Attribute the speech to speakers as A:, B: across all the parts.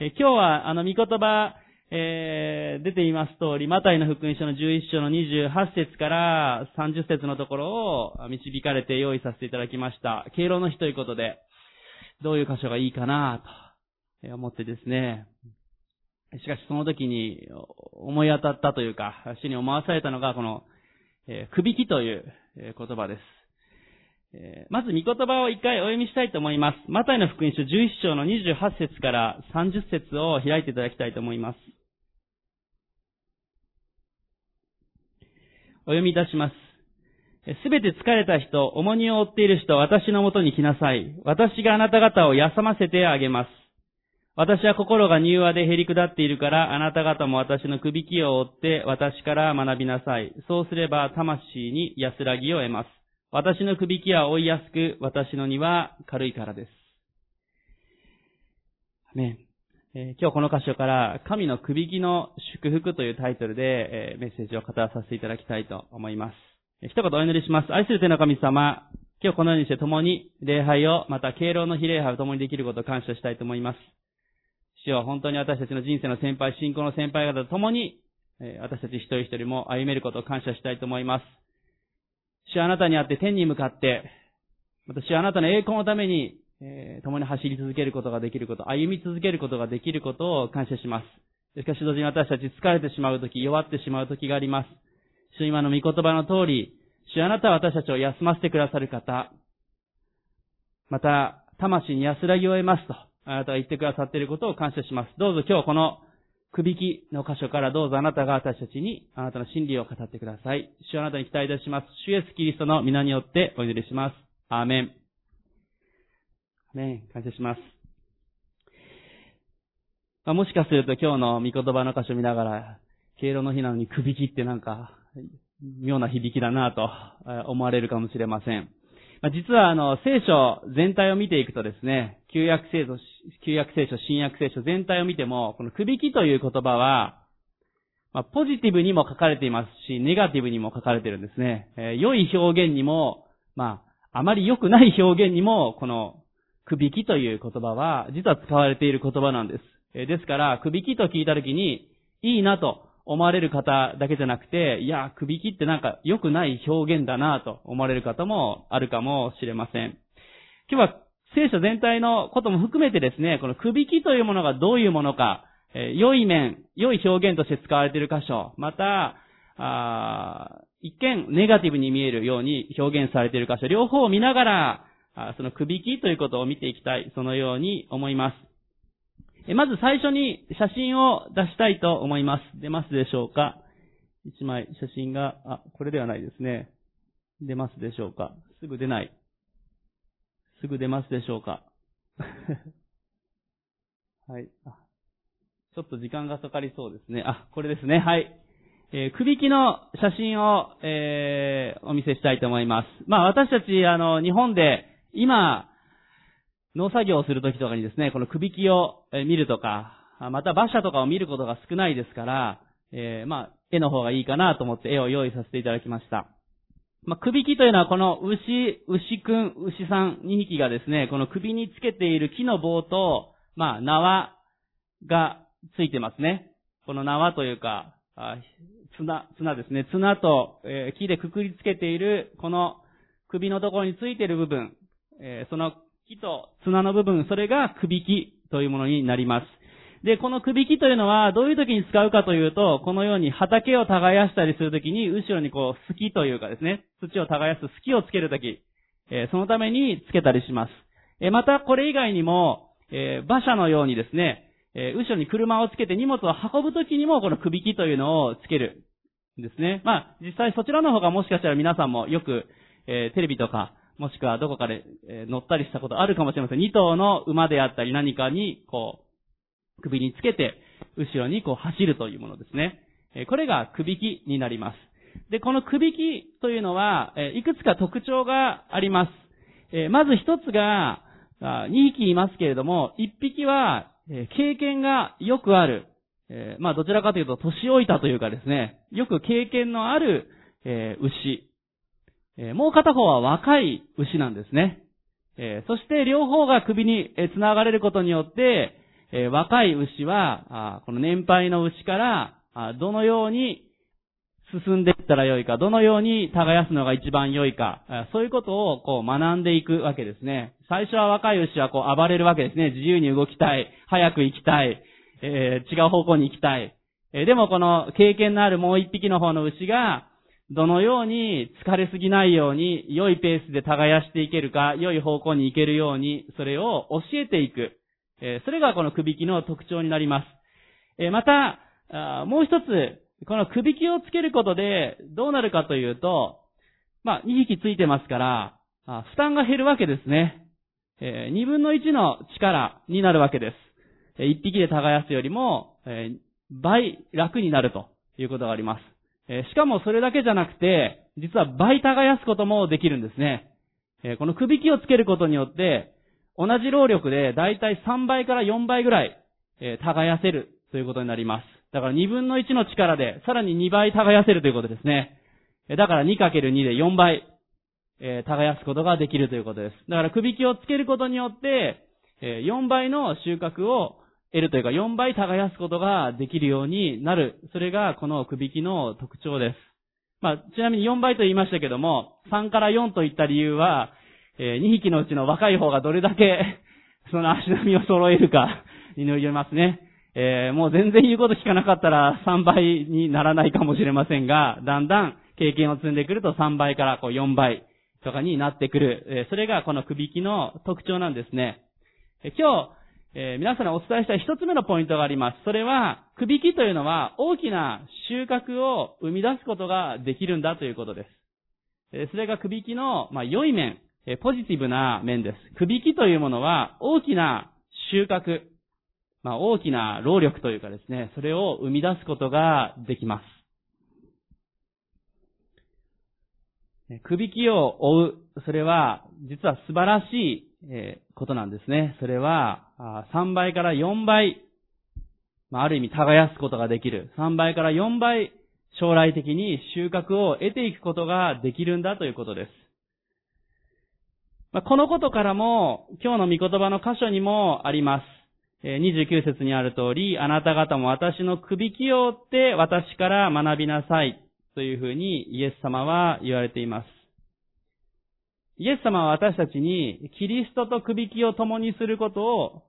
A: 今日は、あの、御言葉、えー、出ています通り、マタイの福音書の11章の28節から30節のところを導かれて用意させていただきました。敬老の日ということで、どういう箇所がいいかなと思ってですね。しかしその時に思い当たったというか、主に思わされたのがこの、えー、くびきという言葉です。え、まず、御言葉を一回お読みしたいと思います。マタイの福音書11章の28節から30節を開いていただきたいと思います。お読みいたします。すべて疲れた人、重荷を負っている人、私のもとに来なさい。私があなた方を休ませてあげます。私は心が柔和で減り下っているから、あなた方も私の首輝を追って私から学びなさい。そうすれば魂に安らぎを得ます。私の首輝は追いやすく、私の荷は軽いからです。ねえ、今日この箇所から、神の首輝の祝福というタイトルで、え、メッセージを語らさせていただきたいと思います。一言お祈りします。愛する天の神様、今日このようにして共に礼拝を、また敬老の日礼拝を共にできることを感謝したいと思います。主は本当に私たちの人生の先輩、信仰の先輩方と共に、私たち一人一人も歩めることを感謝したいと思います。主はあなたにあって天に向かって、私はあなたの栄光のために、えー、共に走り続けることができること、歩み続けることができることを感謝します。しかし同時に私たち疲れてしまうとき、弱ってしまうときがあります。主今の御言葉の通り、主あなたは私たちを休ませてくださる方、また、魂に安らぎを得ますと、あなたが言ってくださっていることを感謝します。どうぞ今日このくびきの箇所からどうぞあなたが私たちにあなたの真理を語ってください。主あなたに期待いたします。主イエスキリストの皆によってお祈りします。アーメン。アーメン。感謝します。まあ、もしかすると今日の御言葉の箇所見ながら、敬老の日なのにくびきってなんか、妙な響きだなと思われるかもしれません。まあ、実はあの、聖書全体を見ていくとですね、旧約聖書、旧約聖書、新約聖書全体を見ても、このくびきという言葉は、まあ、ポジティブにも書かれていますし、ネガティブにも書かれているんですね。えー、良い表現にも、まあ、あまり良くない表現にも、この、くびきという言葉は、実は使われている言葉なんです。えー、ですから、くびきと聞いたときに、いいなと思われる方だけじゃなくて、いや、くびきってなんか良くない表現だなと思われる方もあるかもしれません。今日は聖書全体のことも含めてですね、このくびきというものがどういうものか、え、良い面、良い表現として使われている箇所、また、あ一見ネガティブに見えるように表現されている箇所、両方を見ながら、そのくびきということを見ていきたい、そのように思います。まず最初に写真を出したいと思います。出ますでしょうか？一枚写真が、あ、これではないですね。出ますでしょうか？すぐ出ない。すぐ出ますでしょうか？はい。あちょっと時間がかかりそうですね。あ、これですね。はい。えー、くびきの写真を、えー、お見せしたいと思います。まあ私たち、あの、日本で今、農作業をするときとかにですね、このくびきを見るとか、また馬車とかを見ることが少ないですから、えー、まあ、絵の方がいいかなと思って絵を用意させていただきました。まあ、首木というのはこの牛、牛くん、牛さん2匹がですね、この首につけている木の棒と、まあ、縄がついてますね。この縄というか、綱、綱ですね。綱と、えー、木でくくりつけている、この首のところについている部分、えー、その木と綱の部分、それが首木というものになります。で、この首木というのは、どういう時に使うかというと、このように畑を耕したりするときに、後ろにこう、隙というかですね、土を耕す隙をつけるとき、えー、そのためにつけたりします。えー、また、これ以外にも、えー、馬車のようにですね、え後ろに車をつけて荷物を運ぶときにも、この首木というのをつけるんですね。まあ、実際そちらの方がもしかしたら皆さんもよく、えテレビとか、もしくはどこかで、え乗ったりしたことあるかもしれません。2頭の馬であったり何かに、こう、首につけて、後ろにこう走るというものですね。これが首木になります。で、この首木というのは、いくつか特徴があります。まず一つが、2匹いますけれども、1匹は、経験がよくある。まあ、どちらかというと、年老いたというかですね、よく経験のある、牛。もう片方は若い牛なんですね。そして両方が首に繋がれることによって、えー若い牛は、あこの年配の牛から、あどのように進んでいったらよいか、どのように耕すのが一番良いか、そういうことをこう学んでいくわけですね。最初は若い牛はこう暴れるわけですね。自由に動きたい、早く行きたい、えー違う方向に行きたい。えーでもこの経験のあるもう一匹の方の牛が、どのように疲れすぎないように、良いペースで耕していけるか、良い方向に行けるように、それを教えていく。えそれがこのくびきの特徴になります。えまた、あもう一つ、このくびきをつけることで、どうなるかというと、まあ、2匹ついてますから、負担が減るわけですね。え、2分の1の力になるわけです。え1匹で耕すよりも、え倍楽になるということがあります。えしかもそれだけじゃなくて、実は倍耕すこともできるんですね。えこのくびきをつけることによって、同じ労力でだいたい3倍から4倍ぐらい、えー耕せるということになります。だから2分の1の力で、さらに2倍耕せるということですね。えだから 2×2 で4倍、えー耕すことができるということです。だからくびきをつけることによって、えー4倍の収穫を得るというか、4倍耕すことができるようになる。それがこのくびきの特徴です。まあ、ちなみに4倍と言いましたけども、3から4といった理由は、え2匹のうちの若い方がどれだけ、その足並みを揃えるかによりますね。えーもう全然言うこと聞かなかったら3倍にならないかもしれませんが、だんだん経験を積んでくると3倍からこう4倍とかになってくる。えーそれがこのくびきの特徴なんですね。えー今日、えー皆さんにお伝えした一つ目のポイントがあります。それは、くびきというのは大きな収穫を生み出すことができるんだということです。えーそれがくびきの、まあ、良い面、えポジティブな面です。くびきというものは大きな収穫、まあ、大きな労力というかですね、それを生み出すことができます。くびきを追う、それは、実は素晴らしい、えことなんですね。それは、3倍から4倍、まあ、ある意味耕すことができる。3倍から4倍、将来的に収穫を得ていくことができるんだということです。まあ、このことからも、今日の御言葉の箇所にもあります。29節にある通り、あなた方も私のくびきを追って私から学びなさい。というふうにイエス様は言われています。イエス様は私たちにキリストとくびきを共にすることを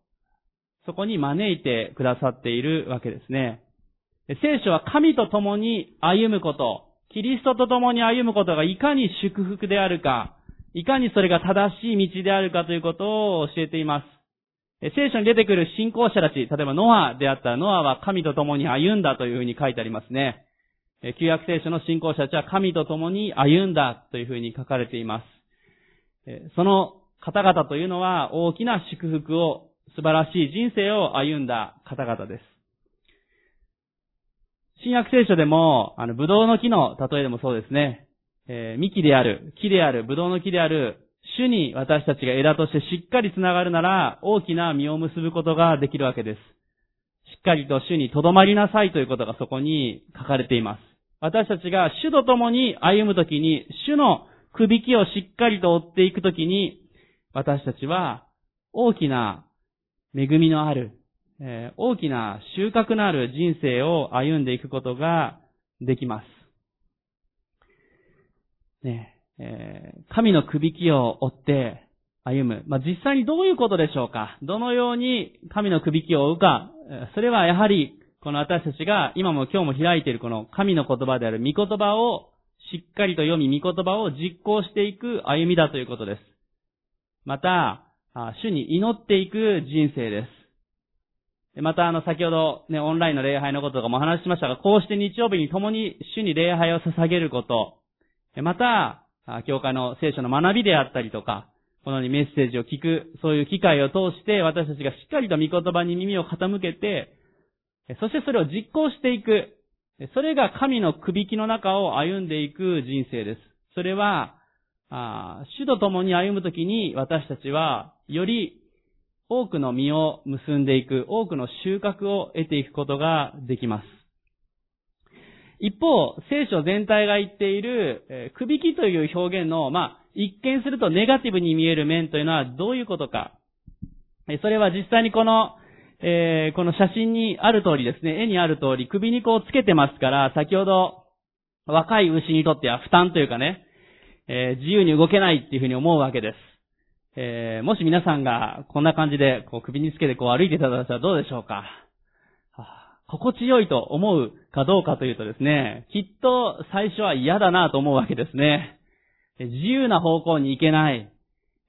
A: そこに招いてくださっているわけですね。聖書は神と共に歩むこと、キリストと共に歩むことがいかに祝福であるか、いかにそれが正しい道であるかということを教えています。聖書に出てくる信仰者たち、例えばノアであったらノアは神と共に歩んだというふうに書いてありますね。旧約聖書の信仰者たちは神と共に歩んだというふうに書かれています。その方々というのは大きな祝福を、素晴らしい人生を歩んだ方々です。新約聖書でも、あの、ブドウの木の例えでもそうですね。えー幹である、木である、ブドウの木である、主に私たちが枝としてしっかりつながるなら、大きな実を結ぶことができるわけです。しっかりと主に留まりなさいということがそこに書かれています。私たちが主と共に歩むときに、主のくびきをしっかりと追っていくときに、私たちは大きな恵みのある、えー大きな収穫のある人生を歩んでいくことができます。ねえー神のくびきを追って歩む。まあ、実際にどういうことでしょうか？どのように神のくびきを追うか？それはやはり、この私たちが今も今日も開いているこの神の言葉である御言葉をしっかりと読み、御言葉を実行していく歩みだということです。また、主に祈っていく人生です。また、あの、先ほどね、オンラインの礼拝のこととかも話しましたが、こうして日曜日に共に主に礼拝を捧げること、また、教会の聖書の学びであったりとか、このようにメッセージを聞く、そういう機会を通して、私たちがしっかりと御言葉に耳を傾けて、そしてそれを実行していく。それが神のくびきの中を歩んでいく人生です。それは、あ主と共に歩むときに私たちは、より多くの実を結んでいく、多くの収穫を得ていくことができます。一方、聖書全体が言っている、えーくびきという表現の、まあ、一見するとネガティブに見える面というのはどういうことか。えそれは実際にこの、えー、この写真にある通りですね、絵にある通り、首にこうつけてますから、先ほど、若い牛にとっては負担というかね、えー、自由に動けないっていうふうに思うわけです。えー、もし皆さんがこんな感じで、こう首につけてこう歩いてただいたらどうでしょうか。心地よいと思うかどうかというとですね、きっと最初は嫌だなと思うわけですね。自由な方向に行けない。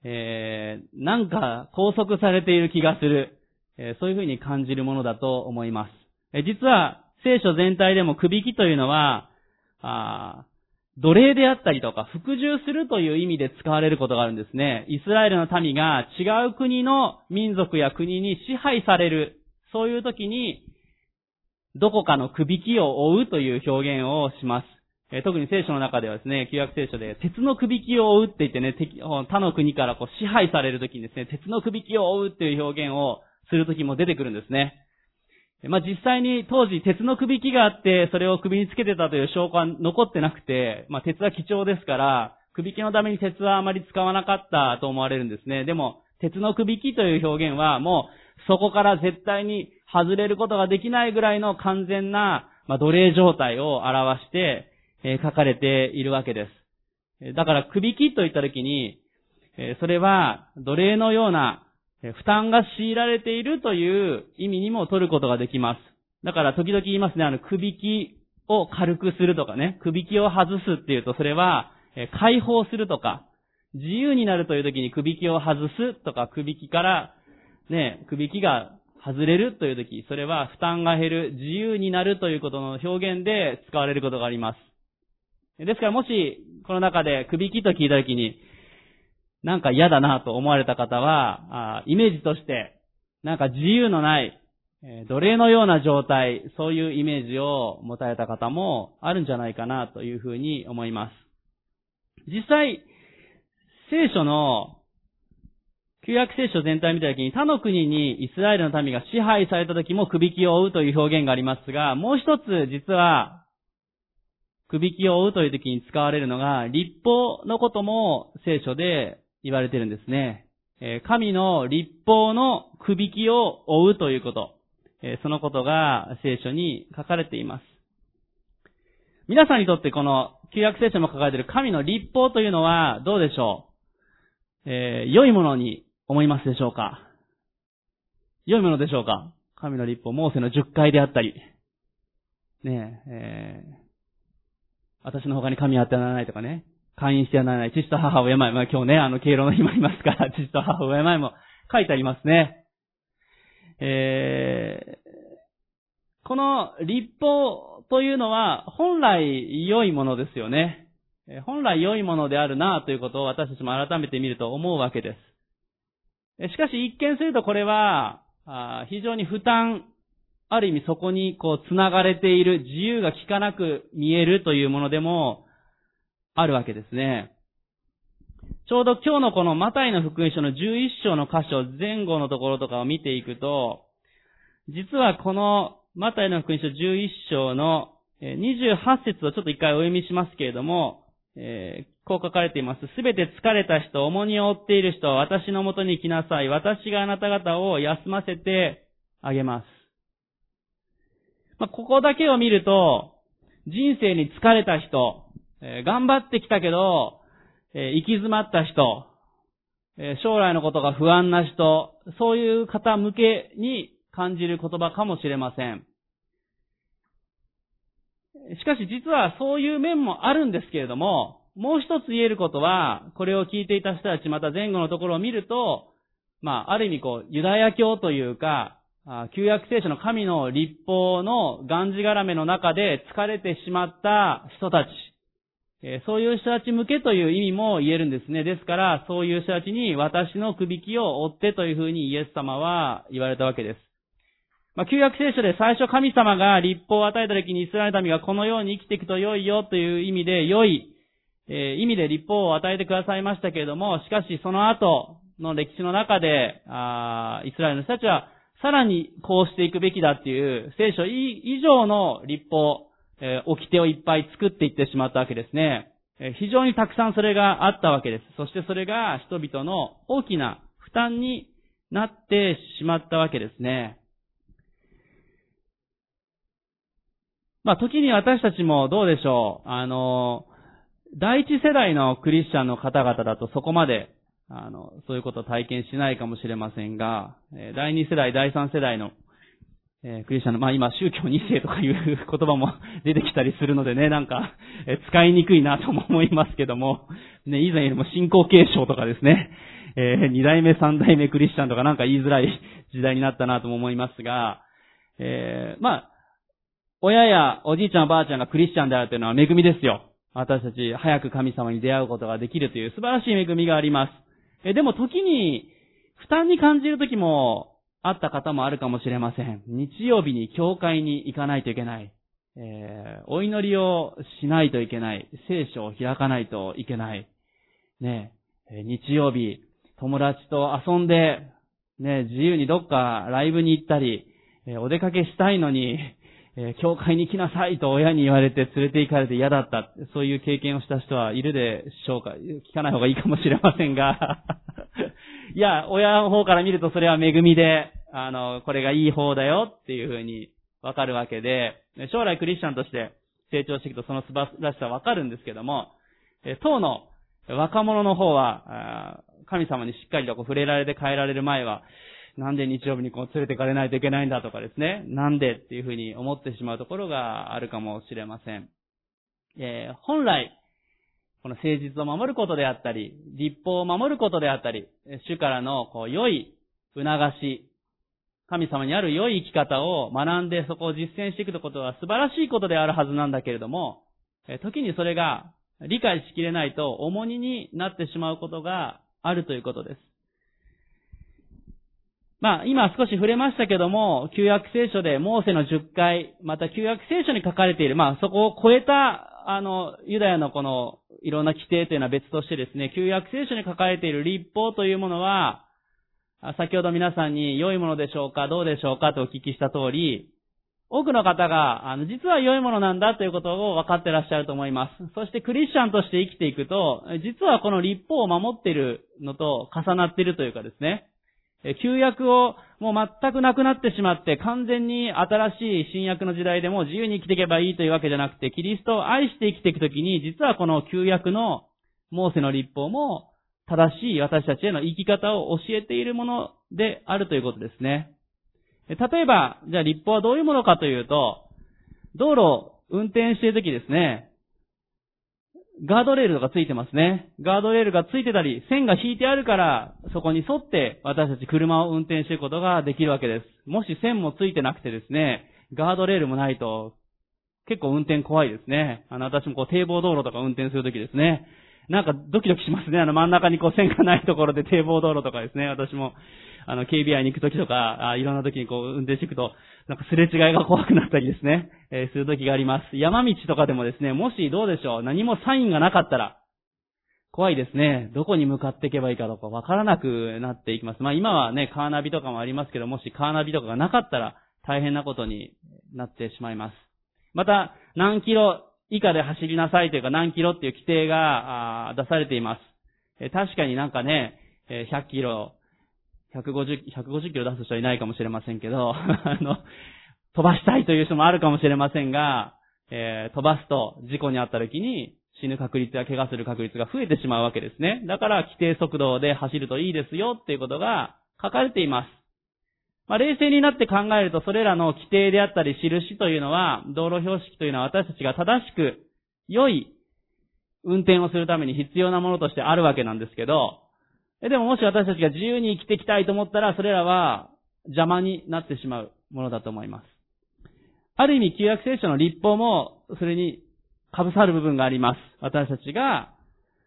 A: えー、なんか拘束されている気がする。えー、そういうふうに感じるものだと思います。えー、実は、聖書全体でも首輝というのは、あ奴隷であったりとか、服従するという意味で使われることがあるんですね。イスラエルの民が違う国の民族や国に支配される。そういう時に、どこかのくびきを追うという表現をします。え特に聖書の中ではですね、旧約聖書で、鉄のくびきを追うって言ってね、他の国からこう支配されるときにですね、鉄のくびきを追うっていう表現をするときも出てくるんですね。まあ、実際に当時鉄のくびきがあって、それを首につけてたという証拠は残ってなくて、まあ、鉄は貴重ですから、くびきのために鉄はあまり使わなかったと思われるんですね。でも、鉄のくびきという表現はもう、そこから絶対に外れることができないぐらいの完全な、まあ、奴隷状態を表して、えー、書かれているわけです。だから、くびきといったときに、えー、それは奴隷のような負担が強いられているという意味にも取ることができます。だから時々言いますね、あの、くびきを軽くするとかね、くびきを外すっていうと、それは、え解放するとか、自由になるという時にくびきを外すとか、くびきから、ね、くびきが外れるという時、それは負担が減る、自由になるということの表現で使われることがあります。ですからもし、この中でくびきと聞いた時に、なんか嫌だなと思われた方は、イメージとして、なんか自由のない、奴隷のような状態、そういうイメージを持たれた方もあるんじゃないかなというふうに思います。実際、聖書の、旧約聖書全体を見たときに他の国にイスラエルの民が支配された時も首輝を追うという表現がありますが、もう一つ実は首輝を追うという時に使われるのが、立法のことも聖書で言われてるんですね。神の立法のくびきを追うということ。そのことが聖書に書かれています。皆さんにとってこの旧約聖書も書かれている神の立法というのはどうでしょう？えー、良いものに思いますでしょうか？良いものでしょうか？神の立法、モーセの10回であったり、ねえ、えー、私の他に神はあってはならないとかね、会員してはならない。父と母を敬い。まあ今日ね、あの、敬老の日もありますから、父と母を敬いも書いてありますね。えー、この立法というのは、本来良いものですよね。本来良いものであるなということを私たちも改めて見ると思うわけです。しかし一見するとこれは、非常に負担、ある意味そこにこう繋がれている自由が効かなく見えるというものでもあるわけですね。ちょうど今日のこのマタイの福音書の11章の箇所前後のところとかを見ていくと、実はこのマタイの福音書11章の28節をちょっと一回お読みしますけれども、えー、こう書かれています。すべて疲れた人、重荷を負っている人、私のもとに来なさい。私があなた方を休ませてあげます。まあ、ここだけを見ると、人生に疲れた人、えー、頑張ってきたけど、えー、行き詰まった人、えー、将来のことが不安な人、そういう方向けに感じる言葉かもしれません。しかし実はそういう面もあるんですけれども、もう一つ言えることは、これを聞いていた人たち、また前後のところを見ると、まあ、ある意味こう、ユダヤ教というか、旧約聖書の神の立法のがんじがらめの中で疲れてしまった人たち、えそういう人たち向けという意味も言えるんですね。ですから、そういう人たちに私の首輝を追ってというふうにイエス様は言われたわけです。まあ、旧約聖書で最初神様が立法を与えた時にイスラエル民がこのように生きていくと良いよという意味で良い、えー、意味で立法を与えてくださいましたけれども、しかしその後の歴史の中で、あイスラエルの人たちはさらにこうしていくべきだっていう聖書以上の立法、えー、掟をいっぱい作っていってしまったわけですね。えー、非常にたくさんそれがあったわけです。そしてそれが人々の大きな負担になってしまったわけですね。まあ、時に私たちもどうでしょう。あの、第一世代のクリスチャンの方々だとそこまで、あの、そういうことを体験しないかもしれませんが、第二世代、第三世代のえー、クリスチャンの、まあ今、宗教二世とかいう言葉も 出てきたりするのでね、なんか、え、使いにくいなとも思いますけども、ね、以前よりも信仰継承とかですね、えー、二代目、三代目クリスチャンとかなんか言いづらい時代になったなとも思いますが、えー、まあ、親やおじいちゃんおばあちゃんがクリスチャンであるというのは恵みですよ。私たち早く神様に出会うことができるという素晴らしい恵みがあります。えでも時に負担に感じる時もあった方もあるかもしれません。日曜日に教会に行かないといけない。えー、お祈りをしないといけない。聖書を開かないといけない。ね、日曜日、友達と遊んで、ね、自由にどっかライブに行ったり、え、お出かけしたいのに、えー、教会に来なさいと親に言われて連れて行かれて嫌だった。そういう経験をした人はいるでしょうか聞かない方がいいかもしれませんが いや、親の方から見るとそれは恵みで、あの、これがいい方だよっていうふうにわかるわけで、将来クリスチャンとして成長していくとその素晴らしさわかるんですけども、え当の若者の方は、神様にしっかりとこう触れられて変えられる前は、なんで日曜日にこう連れてかれないといけないんだとかですね、なんでっていうふうに思ってしまうところがあるかもしれません。えー、本来、この誠実を守ることであったり、立法を守ることであったり、主からのこう良い促し、神様にある良い生き方を学んでそこを実践していくことは素晴らしいことであるはずなんだけれども、時にそれが理解しきれないと重荷になってしまうことがあるということです。まあ、今少し触れましたけども、旧約聖書でモーセの10回、また旧約聖書に書かれている、まあ、そこを超えた、あの、ユダヤのこのいろんな規定というのは別としてですね、旧約聖書に書かれている立法というものは、先ほど皆さんに良いものでしょうか、どうでしょうかとお聞きした通り、多くの方が、あの、実は良いものなんだということを分かってらっしゃると思います。そしてクリスチャンとして生きていくと、実はこの立法を守っているのと重なっているというかですね、旧約をもう全くなくなってしまって完全に新しい新約の時代でも自由に生きていけばいいというわけじゃなくて、キリストを愛して生きていくときに、実はこの旧約のモーセの立法も正しい私たちへの生き方を教えているものであるということですね。例えば、じゃあ立法はどういうものかというと、道路を運転しているときですね、ガードレールとかついてますね。ガードレールがついてたり、線が引いてあるから、そこに沿って私たち車を運転していくことができるわけです。もし線もついてなくてですね、ガードレールもないと、結構運転怖いですね。あの、私もこう堤防道路とか運転するときですね。なんかドキドキしますね。あの真ん中にこう線がないところで堤防道路とかですね。私も、あの、警備屋に行くときとか、あいろんなときにこう運転していくと、なんかすれ違いが怖くなったりですね、えー、するときがあります。山道とかでもですね、もしどうでしょう、何もサインがなかったら、怖いですね。どこに向かっていけばいいかとかわからなくなっていきます。まあ今はね、カーナビとかもありますけど、もしカーナビとかがなかったら大変なことになってしまいます。また、何キロ以下で走りなさいというか何キロっていう規定が出されています。え確かになんかね、100キロ、150、150キロ出す人はいないかもしれませんけど、あの、飛ばしたいという人もあるかもしれませんが、えー、飛ばすと事故に遭った時に死ぬ確率や怪我する確率が増えてしまうわけですね。だから規定速度で走るといいですよっていうことが書かれています。まあ、冷静になって考えると、それらの規定であったり印というのは、道路標識というのは私たちが正しく、良い運転をするために必要なものとしてあるわけなんですけど、でももし私たちが自由に生きていきたいと思ったら、それらは邪魔になってしまうものだと思います。ある意味、旧約聖書の立法も、それに被さる部分があります。私たちが、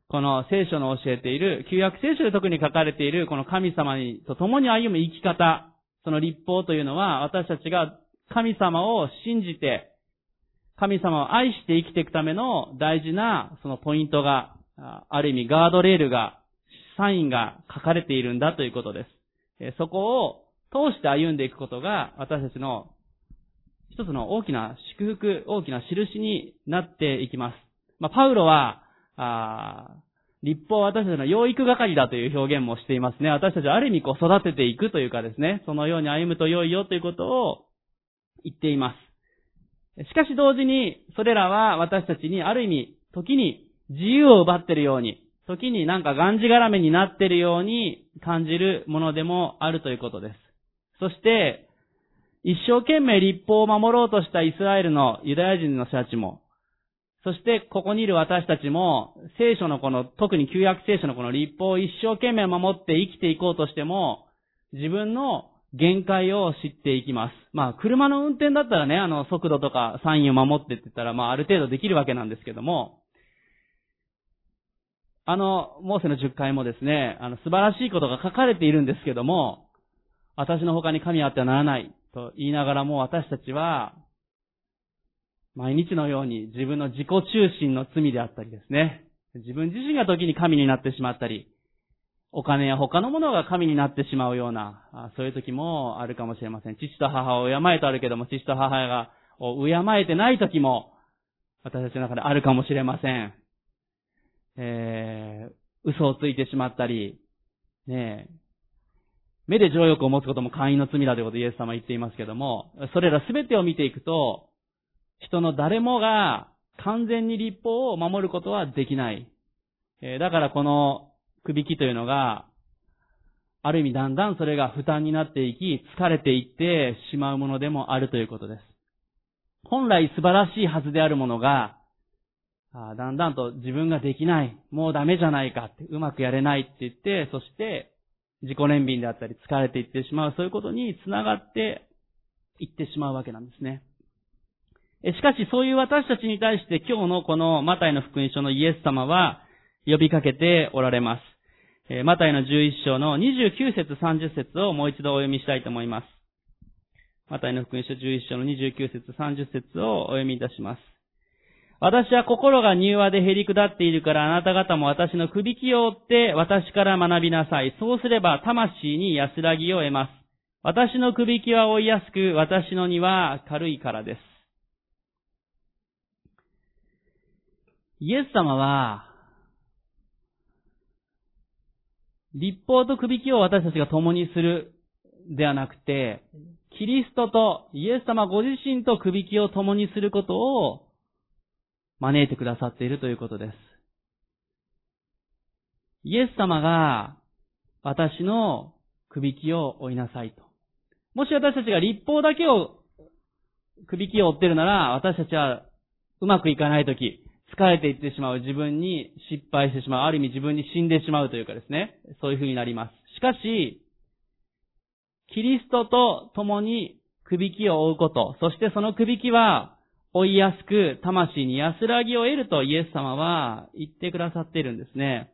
A: この聖書の教えている、旧約聖書で特に書かれている、この神様にと共に歩む生き方、その立法というのは、私たちが神様を信じて、神様を愛して生きていくための大事なそのポイントが、ある意味ガードレールが、サインが書かれているんだということです。そこを通して歩んでいくことが、私たちの一つの大きな祝福、大きな印になっていきます。まあ、パウロは、あ立法は私たちの養育係だという表現もしていますね。私たちはある意味こう育てていくというかですね、そのように歩むと良いよということを言っています。しかし同時に、それらは私たちにある意味、時に自由を奪っているように、時になんかがんじがらめになっているように感じるものでもあるということです。そして、一生懸命立法を守ろうとしたイスラエルのユダヤ人の人たちも、そしてここにいる私たちも、聖書のこの、特に旧約聖書のこの立法を一生懸命守って生きていこうとしても、自分の限界を知っていきます。まあ、車の運転だったらね、あの、速度とかサインを守ってって言ったら、まあ、ある程度できるわけなんですけども、あの、モーセの10回もですね、あの、素晴らしいことが書かれているんですけども、私の他に神あってはならないと言いながらも私たちは、毎日のように自分の自己中心の罪であったりですね、自分自身が時に神になってしまったり、お金や他のものが神になってしまうような、そういう時もあるかもしれません。父と母を敬えとあるけども、父と母がを敬えてない時も、私たちの中であるかもしれません。えー、嘘をついてしまったり、ねえ目で情欲を持つことも会員の罪だということをイエス様は言っていますけども、それらすべてを見ていくと、人の誰もが完全に立法を守ることはできない。えー、だからこのくびきというのが、ある意味だんだんそれが負担になっていき、疲れていってしまうものでもあるということです。本来素晴らしいはずであるものが、だんだんと自分ができない、もうダメじゃないかって、うまくやれないって言って、そして自己憐憫であったり疲れていってしまう、そういうことにつながっていってしまうわけなんですね。しかしそういう私たちに対して今日のこのマタイの福音書のイエス様は呼びかけておられます。マタイの11章の29節30節をもう一度お読みしたいと思います。マタイの福音書11章の29節30節をお読みいたします。私は心が柔和で減り下っているからあなた方も私の首輝を追って私から学びなさい。そうすれば魂に安らぎを得ます。私の首輝は追いやすく、私の荷は軽いからです。イエス様は、立法と首輝を私たちが共にするではなくて、キリストとイエス様ご自身と首輝を共にすることを招いてくださっているということです。イエス様が私の首輝を追いなさいと。もし私たちが立法だけを首輝を追ってるなら、私たちはうまくいかないとき、疲れていってしまう自分に失敗してしまう。ある意味自分に死んでしまうというかですね。そういう風になります。しかし、キリストと共に首輝を追うこと、そしてその首輝は追いやすく魂に安らぎを得るとイエス様は言ってくださっているんですね。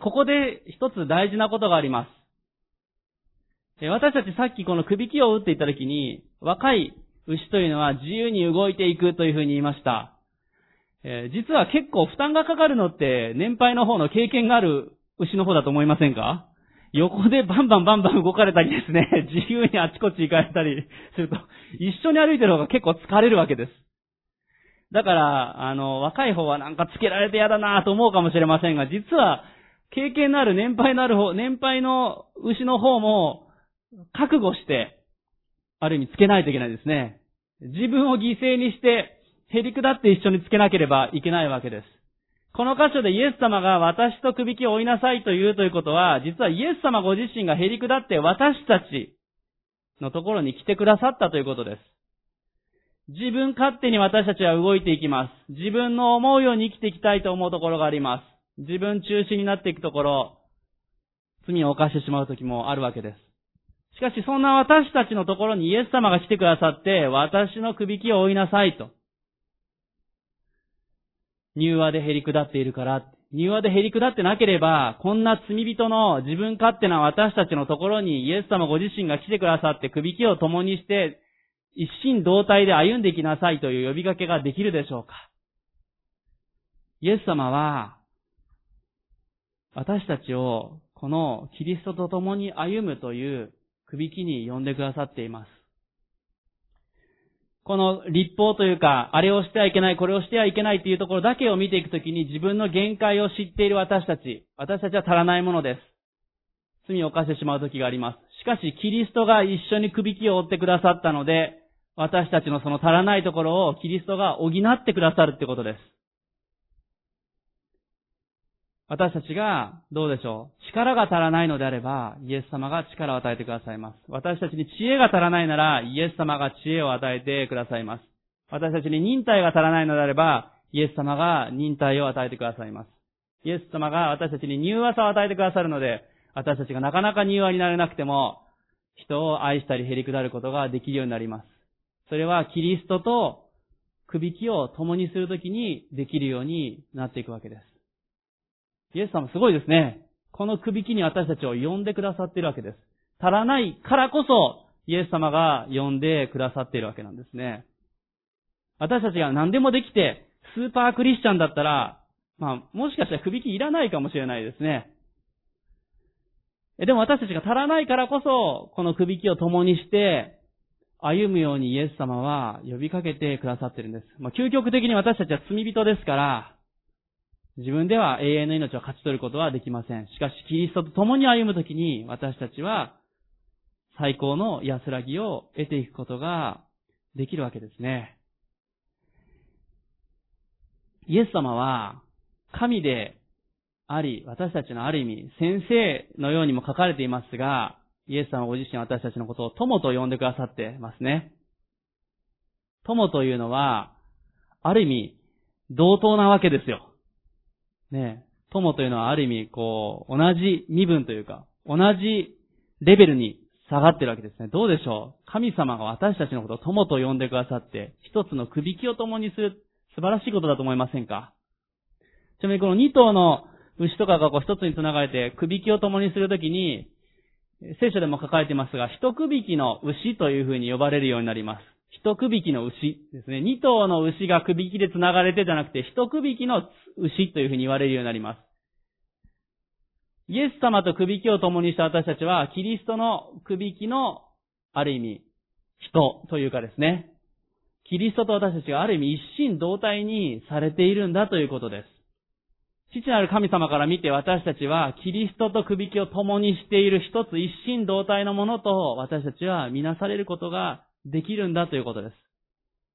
A: ここで一つ大事なことがあります。私たちさっきこの首輝を打っていた時に、若い牛というのは自由に動いていくというふうに言いました。実は結構負担がかかるのって年配の方の経験がある牛の方だと思いませんか？横でバンバンバンバン動かれたりですね、自由にあちこち行かれたりすると、一緒に歩いてる方が結構疲れるわけです。だから、あの、若い方はなんかつけられて嫌だなと思うかもしれませんが、実は、経験のある年配のある方、年配の牛の方も、覚悟して、ある意味つけないといけないですね。自分を犠牲にして、へりくだって一緒につけなければいけないわけです。この箇所でイエス様が私と首輝を追いなさいと言うということは、実はイエス様ご自身がへりくだって私たちのところに来てくださったということです。自分勝手に私たちは動いていきます。自分の思うように生きていきたいと思うところがあります。自分中心になっていくところ、罪を犯してしまう時もあるわけです。しかしそんな私たちのところにイエス様が来てくださって、私の首輝を追いなさいと。柔和で減り下っているから、柔和で減り下ってなければ、こんな罪人の自分勝手な私たちのところにイエス様ご自身が来てくださって首輝を共にして、一心同体で歩んでいきなさいという呼びかけができるでしょうかイエス様は、私たちをこのキリストと共に歩むという首輝に呼んでくださっています。この立法というか、あれをしてはいけない、これをしてはいけないっていうところだけを見ていくときに自分の限界を知っている私たち、私たちは足らないものです。罪を犯してしまうときがあります。しかし、キリストが一緒に首輝を追ってくださったので、私たちのその足らないところをキリストが補ってくださるってことです。私たちが、どうでしょう。力が足らないのであれば、イエス様が力を与えてくださいます。私たちに知恵が足らないなら、イエス様が知恵を与えてくださいます。私たちに忍耐が足らないのであれば、イエス様が忍耐を与えてくださいます。イエス様が私たちに柔和さを与えてくださるので、私たちがなかなか柔和になれなくても、人を愛したり減り下ることができるようになります。それはキリストとくびきを共にするときにできるようになっていくわけです。イエス様すごいですね。このくびきに私たちを呼んでくださっているわけです。足らないからこそ、イエス様が呼んでくださっているわけなんですね。私たちが何でもできて、スーパークリスチャンだったら、まあ、もしかしたらくびきいらないかもしれないですね。でも私たちが足らないからこそ、このくびきを共にして、歩むようにイエス様は呼びかけてくださってるんです。まあ、究極的に私たちは罪人ですから、自分では永遠の命を勝ち取ることはできません。しかし、キリストと共に歩むときに、私たちは最高の安らぎを得ていくことができるわけですね。イエス様は、神であり、私たちのある意味、先生のようにも書かれていますが、イエス様ご自身私たちのことを友と呼んでくださってますね。友というのは、ある意味、同等なわけですよ。ね友というのはある意味、こう、同じ身分というか、同じレベルに下がってるわけですね。どうでしょう？神様が私たちのことを友と呼んでくださって、一つのくびきを共にする、素晴らしいことだと思いませんか？ちなみにこの二頭の牛とかがこう一つに繋がれて、くびきを共にするときに、聖書でも書かれていますが、一くびきの牛というふうに呼ばれるようになります。一くびきの牛ですね。二頭の牛がくびきで繋がれてじゃなくて、一くびきの牛というふうに言われるようになります。イエス様とくびきを共にした私たちは、キリストのくびきの、ある意味、人というかですね。キリストと私たちがある意味一心同体にされているんだということです。父なる神様から見て私たちはキリストとくびきを共にしている一つ一心同体のものと私たちは見なされることができるんだということです。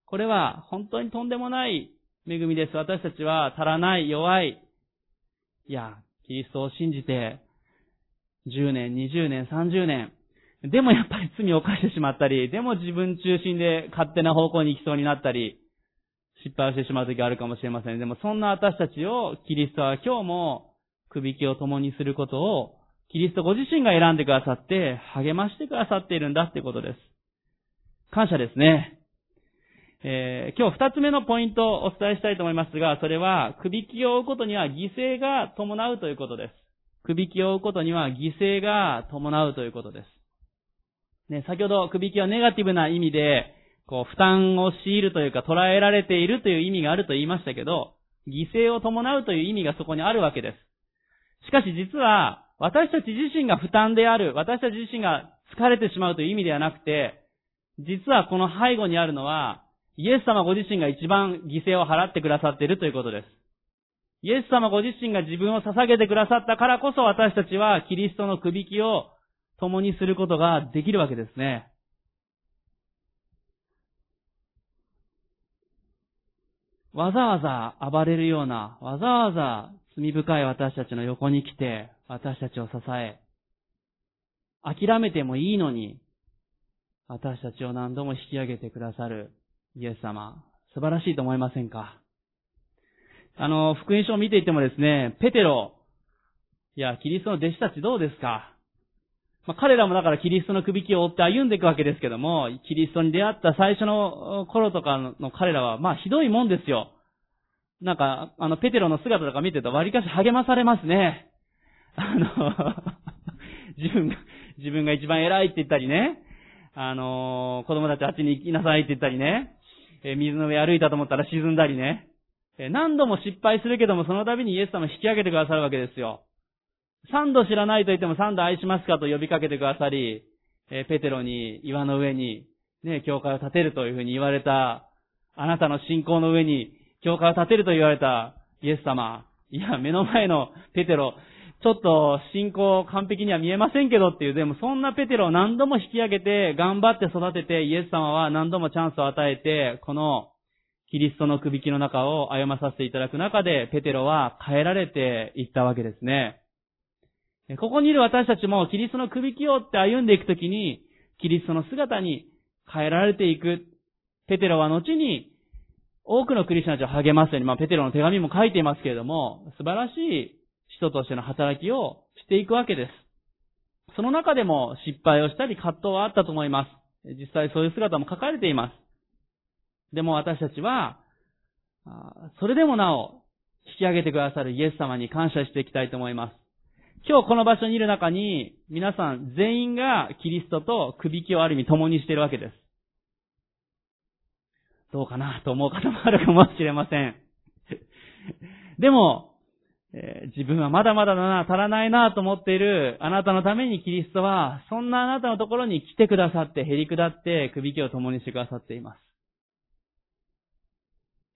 A: これは本当にとんでもない恵みです。私たちは足らない、弱い。いや、キリストを信じて10年、20年、30年。でもやっぱり罪を犯してしまったり、でも自分中心で勝手な方向に行きそうになったり、失敗をしてしまう時があるかもしれません。でもそんな私たちをキリストは今日もくびきを共にすることをキリストご自身が選んでくださって励ましてくださっているんだってことです。感謝ですね。えー、今日二つ目のポイントをお伝えしたいと思いますが、それは、くびきを追うことには犠牲が伴うということです。くびきを追うことには犠牲が伴うということです。ね、先ほど、くびきはネガティブな意味で、こう、負担を強いるというか捉えられているという意味があると言いましたけど、犠牲を伴うという意味がそこにあるわけです。しかし実は、私たち自身が負担である、私たち自身が疲れてしまうという意味ではなくて、実はこの背後にあるのは、イエス様ご自身が一番犠牲を払ってくださっているということです。イエス様ご自身が自分を捧げてくださったからこそ私たちはキリストのくびきを共にすることができるわけですね。わざわざ暴れるような、わざわざ罪深い私たちの横に来て、私たちを支え、諦めてもいいのに、私たちを何度も引き上げてくださるイエス様、素晴らしいと思いませんか？あの、福音書を見ていてもですね、ペテロ、いや、キリストの弟子たちどうですか？まあ、彼らもだからキリストの首輝を追って歩んでいくわけですけども、キリストに出会った最初の頃とかの彼らは、まあひどいもんですよ。なんか、あの、ペテロの姿とか見てると割かし励まされますね。あの 自分が、自分が一番偉いって言ったりね、あの子供たちあっちに行きなさいって言ったりね、え水の上歩いたと思ったら沈んだりね、え何度も失敗するけどもその度にイエス様引き上げてくださるわけですよ。三度知らないと言っても三度愛しますかと呼びかけてくださり、えペテロに岩の上に、ね、教会を建てるというふうに言われた、あなたの信仰の上に教会を建てると言われたイエス様。いや、目の前のペテロ、ちょっと信仰完璧には見えませんけどっていう、でもそんなペテロを何度も引き上げて、頑張って育てて、イエス様は何度もチャンスを与えて、このキリストの首引きの中を歩まさせていただく中で、ペテロは変えられていったわけですね。ここにいる私たちもキリストの首引きをって歩んでいくときに、キリストの姿に変えられていく。ペテロは後に多くのクリスチャンたちを励ますように、まあ、ペテロの手紙も書いていますけれども、素晴らしい人としての働きをしていくわけです。その中でも失敗をしたり葛藤はあったと思います。実際そういう姿も書かれています。でも私たちは、それでもなお、引き上げてくださるイエス様に感謝していきたいと思います。今日この場所にいる中に、皆さん全員がキリストと首引きをある意味共にしているわけです。どうかなと思う方もあるかもしれません。でも、えー、自分はまだまだだな、足らないなと思っているあなたのためにキリストは、そんなあなたのところに来てくださって、へり下って首引きを共にしてくださっています。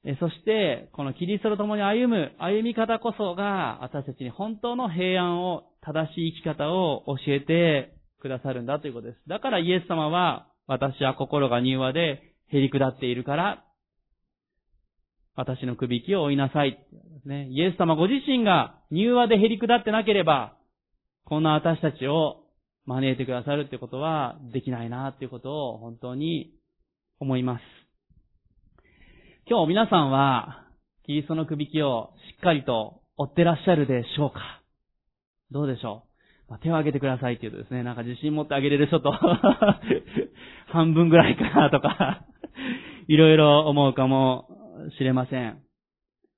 A: えそして、このキリストと共に歩む歩み方こそが、私たちに本当の平安を、正しい生き方を教えてくださるんだということです。だからイエス様は、私は心が柔和で、へり下っているから、私の首引きを追いなさい。ね、イエス様ご自身が柔和でへり下ってなければ、こんな私たちを招いてくださるってことはできないなっていうことを本当に思います。今日皆さんは、キリストの首引きをしっかりと追ってらっしゃるでしょうか？どうでしょう、まあ、手を挙げてくださいっていうとですね、なんか自信持ってあげれる人と 半分ぐらいかなとか いろいろ思うかもしれません。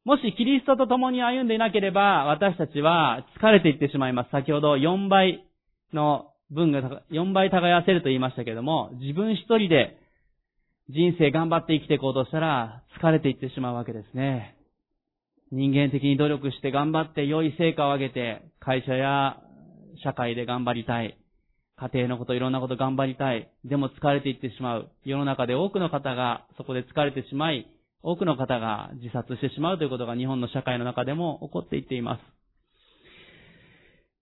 A: もしキリストと共に歩んでいなければ、私たちは疲れていってしまいます。先ほど4倍の分が、4倍耕せると言いましたけれども、自分一人で人生頑張って生きていこうとしたら、疲れていってしまうわけですね。人間的に努力して頑張って良い成果を上げて、会社や社会で頑張りたい。家庭のこと、いろんなこと頑張りたい。でも疲れていってしまう。世の中で多くの方がそこで疲れてしまい、多くの方が自殺してしまうということが日本の社会の中でも起こっていっています。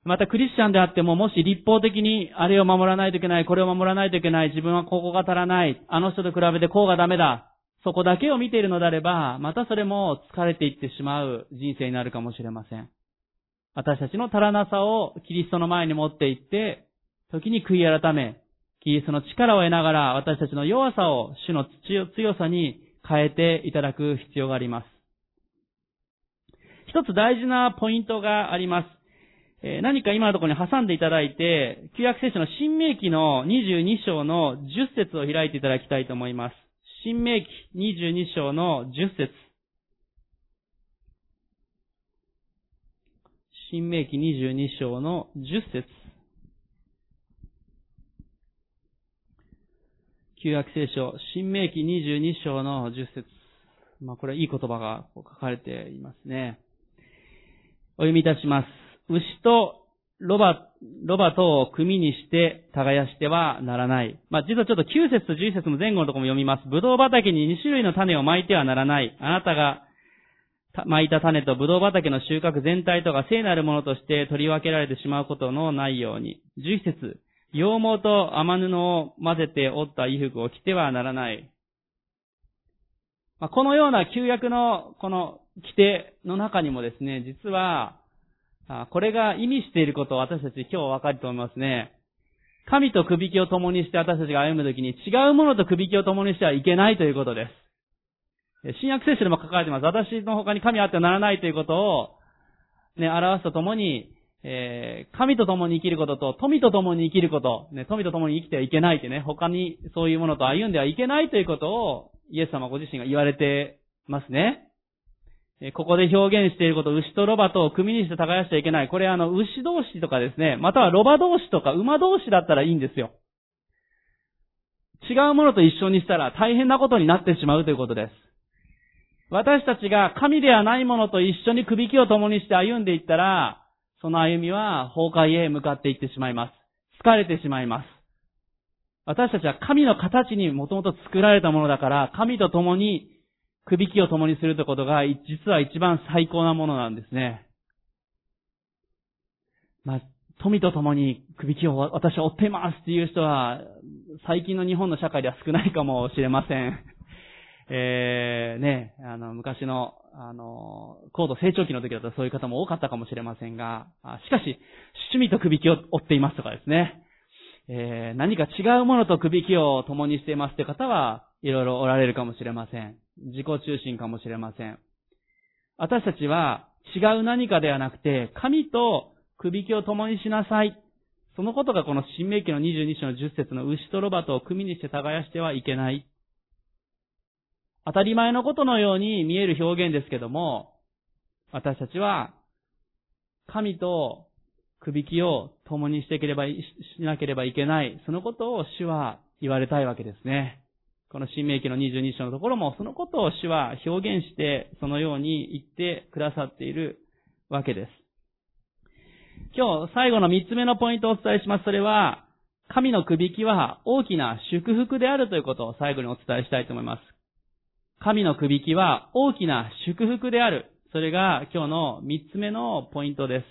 A: またクリスチャンであっても、もし立法的にあれを守らないといけない、これを守らないといけない、自分はここが足らない、あの人と比べてこうがダメだ、そこだけを見ているのであれば、またそれも疲れていってしまう人生になるかもしれません。私たちの足らなさをキリストの前に持っていって、時に悔い改め、キリストの力を得ながら私たちの弱さを主の強さに変えていただく必要があります。一つ大事なポイントがあります。え何か今のところに挟んでいただいて、旧約聖書の新明記の22章の10節を開いていただきたいと思います。新明記22章の10節新明記22章の10節旧約聖書、新明記22章の10節まあ、これいい言葉が書かれていますね。お読みいたします。牛とロバ、ロバ等を組にして耕してはならない。まあ、実はちょっと9節と11節の前後のところも読みます。ブドウ畑に2種類の種をまいてはならない。あなたが巻いた種とブドウ畑の収穫全体とが聖なるものとして取り分けられてしまうことのないように。11節羊毛と雨布を混ぜて折った衣服を着てはならない。このような旧約のこの規定の中にもですね、実は、これが意味していることを私たち今日わかると思いますね。神と首引きを共にして私たちが歩むときに違うものと首引きを共にしてはいけないということです。新約聖書でも書かれています。私の他に神あってはならないということを、ね、表すとともに、えー、神と共に生きることと富と共に生きること、ね、富と共に生きてはいけないってね、他にそういうものと歩んではいけないということを、イエス様ご自身が言われてますね。えここで表現していること、牛とロバとを組にして耕しちゃいけない。これあの、牛同士とかですね、またはロバ同士とか馬同士だったらいいんですよ。違うものと一緒にしたら大変なことになってしまうということです。私たちが神ではないものと一緒に首輝を共にして歩んでいったら、その歩みは崩壊へ向かっていってしまいます。疲れてしまいます。私たちは神の形にもともと作られたものだから、神と共に首輝を共にするということが、実は一番最高なものなんですね。まあ、富と共に首輝を私は追っていますっていう人は、最近の日本の社会では少ないかもしれません。えー、ね、あの、昔の、あの、高度成長期の時だとそういう方も多かったかもしれませんが、しかし、趣味と首輝を追っていますとかですね、えー、何か違うものと首輝を共にしていますという方は、いろいろおられるかもしれません。自己中心かもしれません。私たちは違う何かではなくて、神と首輝を共にしなさい。そのことがこの新明記の22章の10節の牛とロバとを組にして耕してはいけない。当たり前のことのように見える表現ですけども、私たちは神と首輝を共にしていければ、しなければいけない。そのことを主は言われたいわけですね。この新明記の22章のところもそのことを主は表現してそのように言ってくださっているわけです。今日最後の三つ目のポイントをお伝えします。それは、神のくびきは大きな祝福であるということを最後にお伝えしたいと思います。神のくびきは大きな祝福である。それが今日の三つ目のポイントです。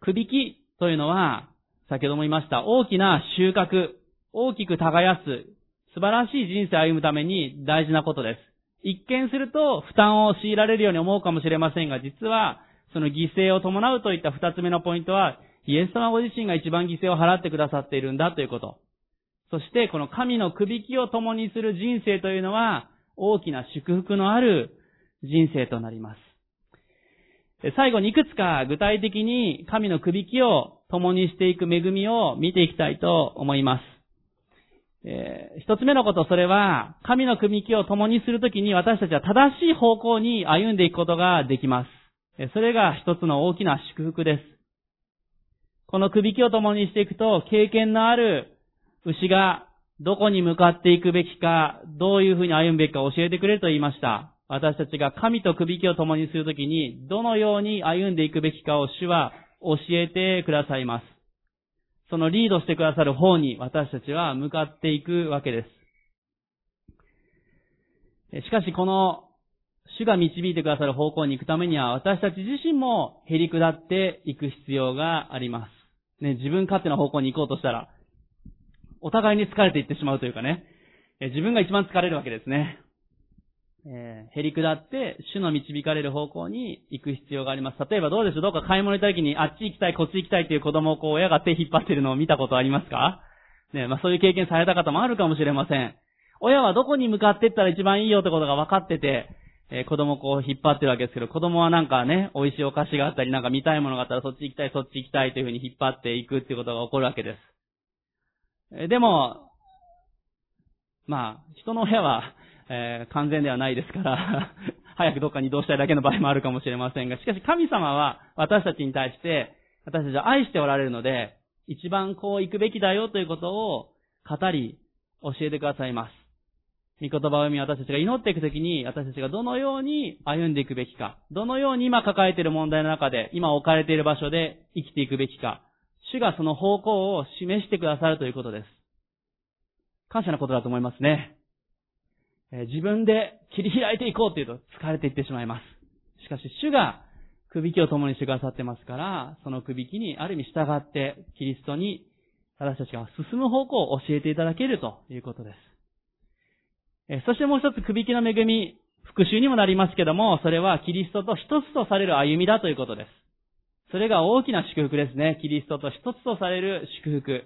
A: くびきというのは、先ほども言いました、大きな収穫、大きく耕す、素晴らしい人生を歩むために大事なことです。一見すると負担を強いられるように思うかもしれませんが、実は、その犠牲を伴うといった二つ目のポイントは、イエス様ご自身が一番犠牲を払ってくださっているんだということ。そして、この神のくびきを共にする人生というのは、大きな祝福のある人生となります。最後にいくつか具体的に神のくびきを共にしていく恵みを見ていきたいと思います。えー、一つ目のこと、それは、神の組木を共にするときに私たちは正しい方向に歩んでいくことができます。それが一つの大きな祝福です。この首木を共にしていくと、経験のある牛がどこに向かっていくべきか、どういうふうに歩むべきか教えてくれと言いました。私たちが神と首木を共にするときに、どのように歩んでいくべきかを主は教えてくださいます。そのリードしてくださる方に私たちは向かっていくわけです。しかしこの主が導いてくださる方向に行くためには私たち自身も減り下っていく必要があります。ね、自分勝手な方向に行こうとしたら、お互いに疲れていってしまうというかね、自分が一番疲れるわけですね。えー、減り下って、主の導かれる方向に行く必要があります。例えばどうでしょう？どうか買い物行った時に、あっち行きたい、こっち行きたいという子供をこう親が手引っ張ってるのを見たことありますか？ね、まあそういう経験された方もあるかもしれません。親はどこに向かっていったら一番いいよってことが分かってて、えー、子供をこう引っ張ってるわけですけど、子供はなんかね、美味しいお菓子があったり、なんか見たいものがあったらそっち行きたい、そっち行きたいというふうに引っ張っていくっていうことが起こるわけです。でも、まあ、人の親は、えー、完全ではないですから 早くどっかに移動したいだけの場合もあるかもしれませんが、しかし神様は私たちに対して、私たちは愛しておられるので、一番こう行くべきだよということを語り、教えてくださいます。御言葉を読み私たちが祈っていくときに、私たちがどのように歩んでいくべきか、どのように今抱えている問題の中で、今置かれている場所で生きていくべきか、主がその方向を示してくださるということです。感謝なことだと思いますね。え自分で切り開いていこうというと疲れていってしまいます。しかし、主が首輝を共にしてくださってますから、その首輝にある意味従って、キリストに私たちが進む方向を教えていただけるということです。えそしてもう一つ首輝の恵み、復讐にもなりますけども、それはキリストと一つとされる歩みだということです。それが大きな祝福ですね。キリストと一つとされる祝福。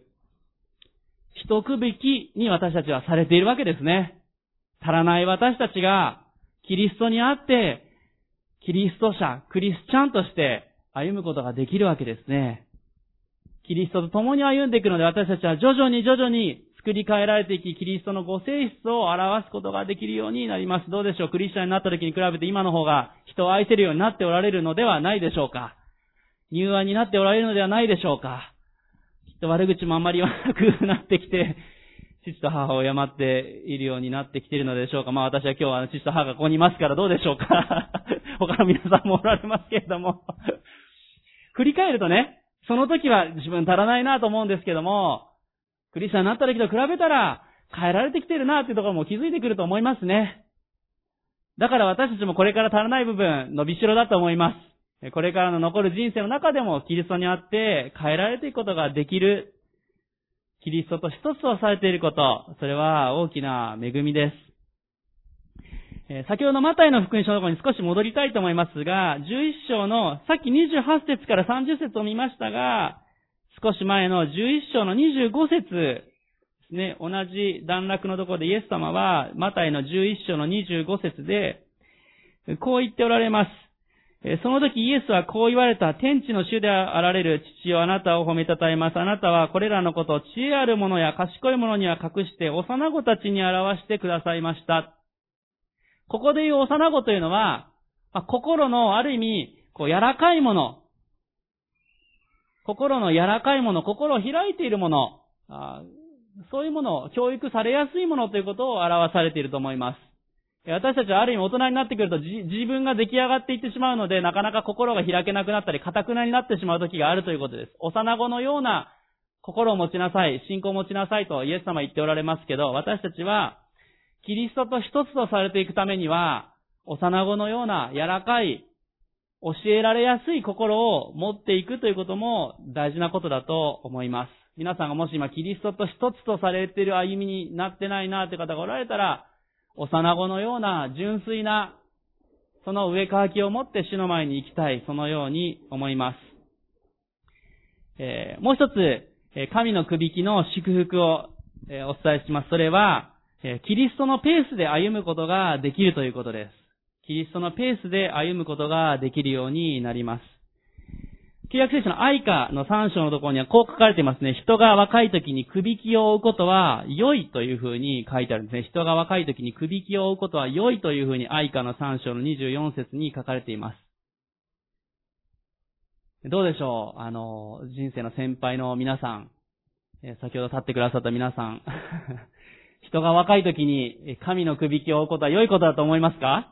A: 一区引きに私たちはされているわけですね。足らない私たちが、キリストにあって、キリスト者、クリスチャンとして歩むことができるわけですね。キリストと共に歩んでいくので私たちは徐々に徐々に作り変えられていき、キリストのご性質を表すことができるようになります。どうでしょう？クリスチャンになった時に比べて今の方が人を愛せるようになっておられるのではないでしょうか？柔和になっておられるのではないでしょうかきっと悪口もあんまり言わなくなってきて、父と母を敬っているようになってきているのでしょうか。まあ私は今日は父と母がここにいますからどうでしょうか。他の皆さんもおられますけれども。振り返るとね、その時は自分足らないなと思うんですけども、クリスチャンになった時と比べたら変えられてきてるなっていうところも気づいてくると思いますね。だから私たちもこれから足らない部分、伸びしろだと思います。これからの残る人生の中でもキリストにあって変えられていくことができる、キリストと一つとされていること、それは大きな恵みです。え先ほどマタイの福音書のところに少し戻りたいと思いますが、11章の、さっき28節から30節を見ましたが、少し前の11章の25節ですね、同じ段落のところでイエス様は、マタイの11章の25節で、こう言っておられます。その時イエスはこう言われた、天地の主であられる父よあなたを褒めたたえます。あなたはこれらのことを知恵ある者や賢い者には隠して幼子たちに表してくださいました。ここで言う幼子というのは、まあ、心のある意味、こう柔らかいもの、心の柔らかいもの、心を開いているもの、そういうものを教育されやすいものということを表されていると思います。私たちはある意味大人になってくると自分が出来上がっていってしまうので、なかなか心が開けなくなったり、堅くなになってしまう時があるということです。幼子のような心を持ちなさい、信仰を持ちなさいとイエス様言っておられますけど、私たちは、キリストと一つとされていくためには、幼子のような柔らかい、教えられやすい心を持っていくということも大事なことだと思います。皆さんがもし今キリストと一つとされている歩みになってないなという方がおられたら、幼子のような純粋な、その上乾きを持って主の前に行きたい、そのように思います。えー、もう一つ、神のくびきの祝福を、お伝えします。それは、キリストのペースで歩むことができるということです。キリストのペースで歩むことができるようになります。契約聖書の愛花の3章のところにはこう書かれていますね。人が若い時に首輝を追うことは良いというふうに書いてあるんですね。人が若い時に首輝を追うことは良いというふうに愛花の3章の24節に書かれています。どうでしょう？あの、人生の先輩の皆さん、先ほど立ってくださった皆さん、人が若い時に神の首輝を追うことは良いことだと思いますか？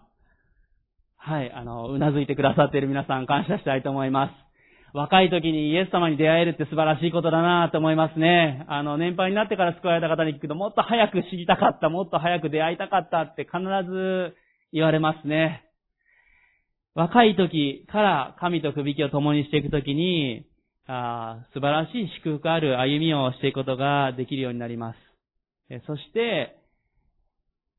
A: はい、あの、うなずいてくださっている皆さん感謝したいと思います。若い時にイエス様に出会えるって素晴らしいことだなと思いますね。あの、年配になってから救われた方に聞くと、もっと早く知りたかった、もっと早く出会いたかったって必ず言われますね。若い時から神とくびきを共にしていく時に、あ素晴らしい祝福ある歩みをしていくことができるようになります。そして、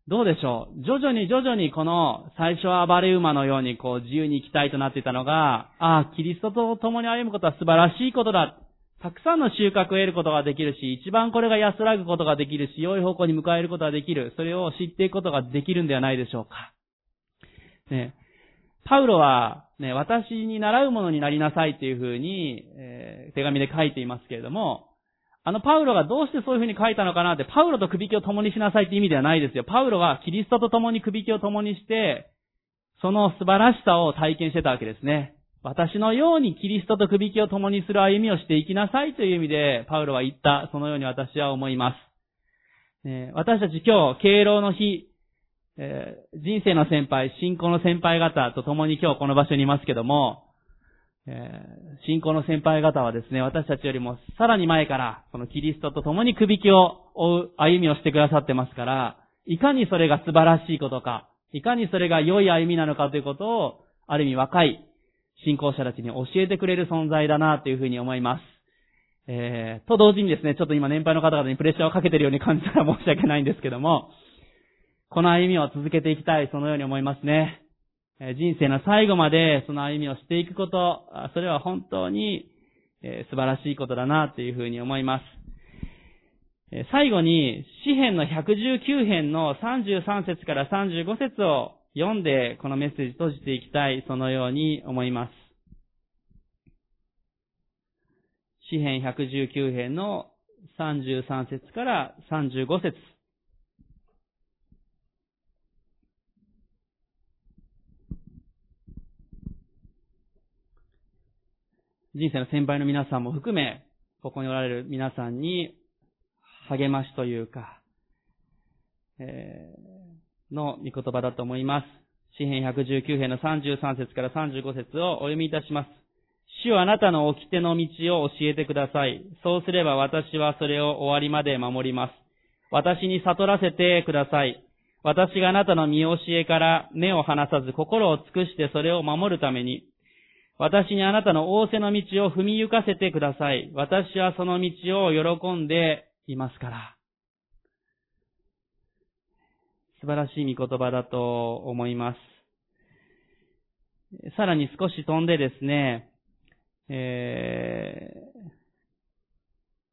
A: どうでしょう？徐々に徐々にこの最初は暴れ馬のようにこう自由に生きたいとなっていたのが、ああ、キリストと共に歩むことは素晴らしいことだ。たくさんの収穫を得ることができるし、一番これが安らぐことができるし、良い方向に迎えることができる。それを知っていくことができるんではないでしょうか。ね、パウロは、ね、私に習うものになりなさいっていうふうに、えー、手紙で書いていますけれども、あのパウロがどうしてそういうふうに書いたのかなって、パウロと首輝を共にしなさいって意味ではないですよ。パウロはキリストと共に首輝を共にして、その素晴らしさを体験してたわけですね。私のようにキリストと首輝を共にする歩みをしていきなさいという意味で、パウロは言った。そのように私は思います。え私たち今日、敬老の日、えー、人生の先輩、信仰の先輩方と共に今日この場所にいますけども、えー、信仰の先輩方はですね、私たちよりもさらに前から、このキリストと共に首輝きを追う歩みをしてくださってますから、いかにそれが素晴らしいことか、いかにそれが良い歩みなのかということを、ある意味若い信仰者たちに教えてくれる存在だなというふうに思います。えー、と同時にですね、ちょっと今年配の方々にプレッシャーをかけているように感じたら申し訳ないんですけども、この歩みを続けていきたい、そのように思いますね。人生の最後までその歩みをしていくこと、それは本当に素晴らしいことだなというふうに思います。最後に、詩編の119編の33節から35節を読んで、このメッセージ閉じていきたい、そのように思います。詩編119編の33節から35節人生の先輩の皆さんも含め、ここにおられる皆さんに励ましというか、えー、の御言葉だと思います。詩編119編の33節から35節をお読みいたします。主はあなたの掟の道を教えてください。そうすれば私はそれを終わりまで守ります。私に悟らせてください。私があなたの見教えから目を離さず心を尽くしてそれを守るために、私にあなたの仰せの道を踏み行かせてください。私はその道を喜んでいますから。素晴らしい御言葉だと思います。さらに少し飛んでですね、えー、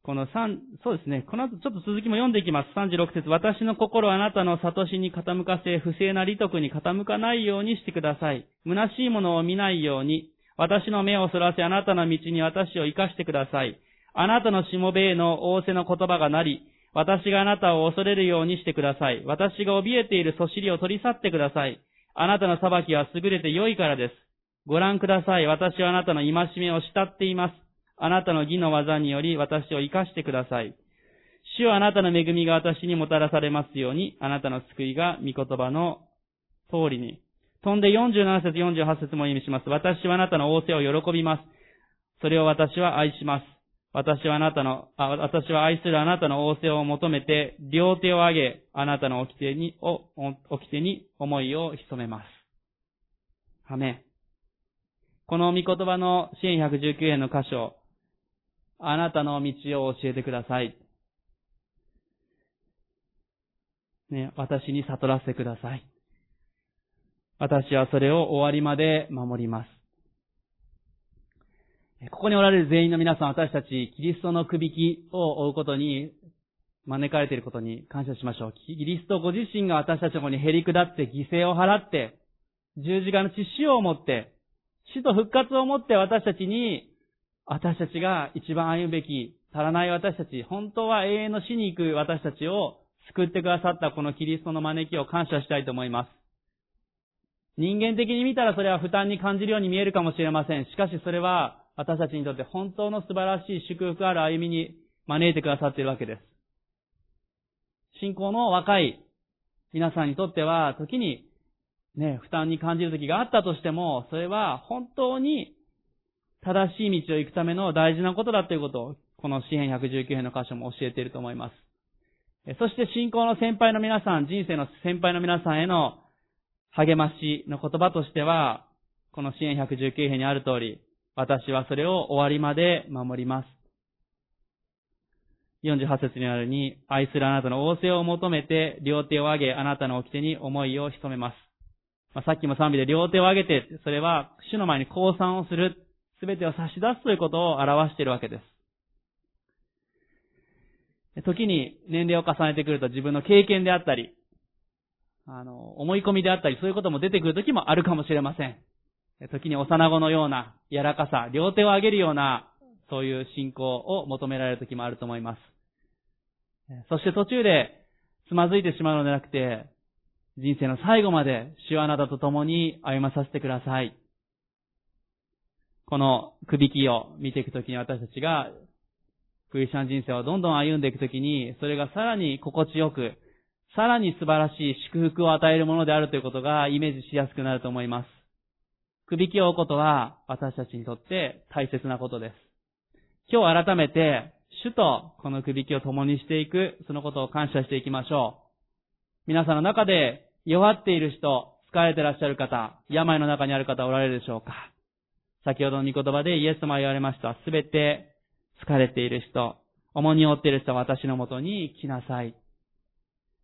A: この3、そうですね、この後ちょっと続きも読んでいきます。36節私の心はあなたの悟しに傾かせ、不正な利得に傾かないようにしてください。虚しいものを見ないように、私の目をそらせあなたの道に私を生かしてください。あなたのしもべへの仰せの言葉がなり、私があなたを恐れるようにしてください。私が怯えているそしりを取り去ってください。あなたの裁きは優れて良いからです。ご覧ください。私はあなたの戒めを慕っています。あなたの義の技により私を生かしてください。主はあなたの恵みが私にもたらされますように、あなたの救いが御言葉の通りに飛んで47節48節も意味します。私はあなたの仰せを喜びます。それを私は愛します。私はあなたの、あ私は愛するあなたの仰せを求めて、両手を上げ、あなたの掟に、お、掟に思いを潜めます。はめ。この御言葉の支援119円の箇所、あなたの道を教えてください。ね、私に悟らせてください。私はそれを終わりまで守ります。ここにおられる全員の皆さん、私たち、キリストの首輝を追うことに、招かれていることに感謝しましょう。キリストご自身が私たちの方に減り下って犠牲を払って、十字架の血潮を持って、死と復活を持って私たちに、私たちが一番歩むべき、足らない私たち、本当は永遠の死に行く私たちを救ってくださったこのキリストの招きを感謝したいと思います。人間的に見たらそれは負担に感じるように見えるかもしれません。しかしそれは私たちにとって本当の素晴らしい祝福ある歩みに招いてくださっているわけです。信仰の若い皆さんにとっては時にね、負担に感じる時があったとしても、それは本当に正しい道を行くための大事なことだということを、この詩篇119編の箇所も教えていると思います。そして信仰の先輩の皆さん、人生の先輩の皆さんへの励ましの言葉としては、この支援119編にある通り、私はそれを終わりまで守ります。48節にあるに、愛するあなたの仰せを求めて、両手を上げ、あなたの掟に思いを潜めます。まあ、さっきも賛美で両手を上げて、それは主の前に降参をする、すべてを差し出すということを表しているわけです。時に年齢を重ねてくると自分の経験であったり、あの、思い込みであったり、そういうことも出てくる時もあるかもしれません。時に幼子のような柔らかさ、両手を上げるような、そういう信仰を求められる時もあると思います。そして途中でつまずいてしまうのではなくて、人生の最後まで主はあなたと共に歩まさせてください。この首輝を見ていくときに私たちが、クリスチャン人生をどんどん歩んでいくときに、それがさらに心地よく、さらに素晴らしい祝福を与えるものであるということがイメージしやすくなると思います。首輝を追うことは私たちにとって大切なことです。今日改めて、主とこの首輝を共にしていく、そのことを感謝していきましょう。皆さんの中で弱っている人、疲れてらっしゃる方、病の中にある方おられるでしょうか先ほどの御言葉でイエス様言われました。すべて疲れている人、重荷を負っている人は私のもとに来なさい。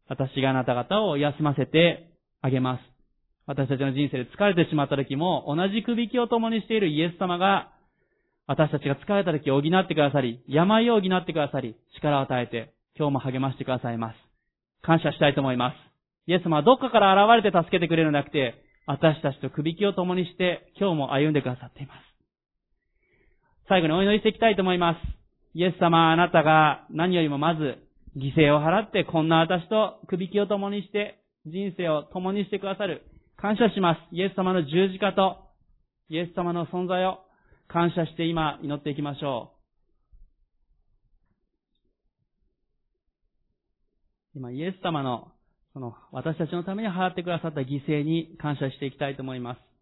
A: 私があなた方を休ませてあげます。私たちの人生で疲れてしまった時も、同じ首輝を共にしているイエス様が、私たちが疲れた時を補ってくださり、病を補ってくださり、力を与えて、今日も励ましてくださいます。感謝したいと思います。イエス様はどっかから現れて助けてくれるのではなくて、私たちと首輝を共にして、今日も歩んでくださっています。最後にお祈りしていきたいと思います。イエス様、あなたが何よりもまず犠牲を払ってこんな私と首輝を共にして人生を共にしてくださる。感謝します。イエス様の十字架とイエス様の存在を感謝して今祈っていきましょう。今、イエス様の、その、私たちのために払ってくださった犠牲に感謝していきたいと思います。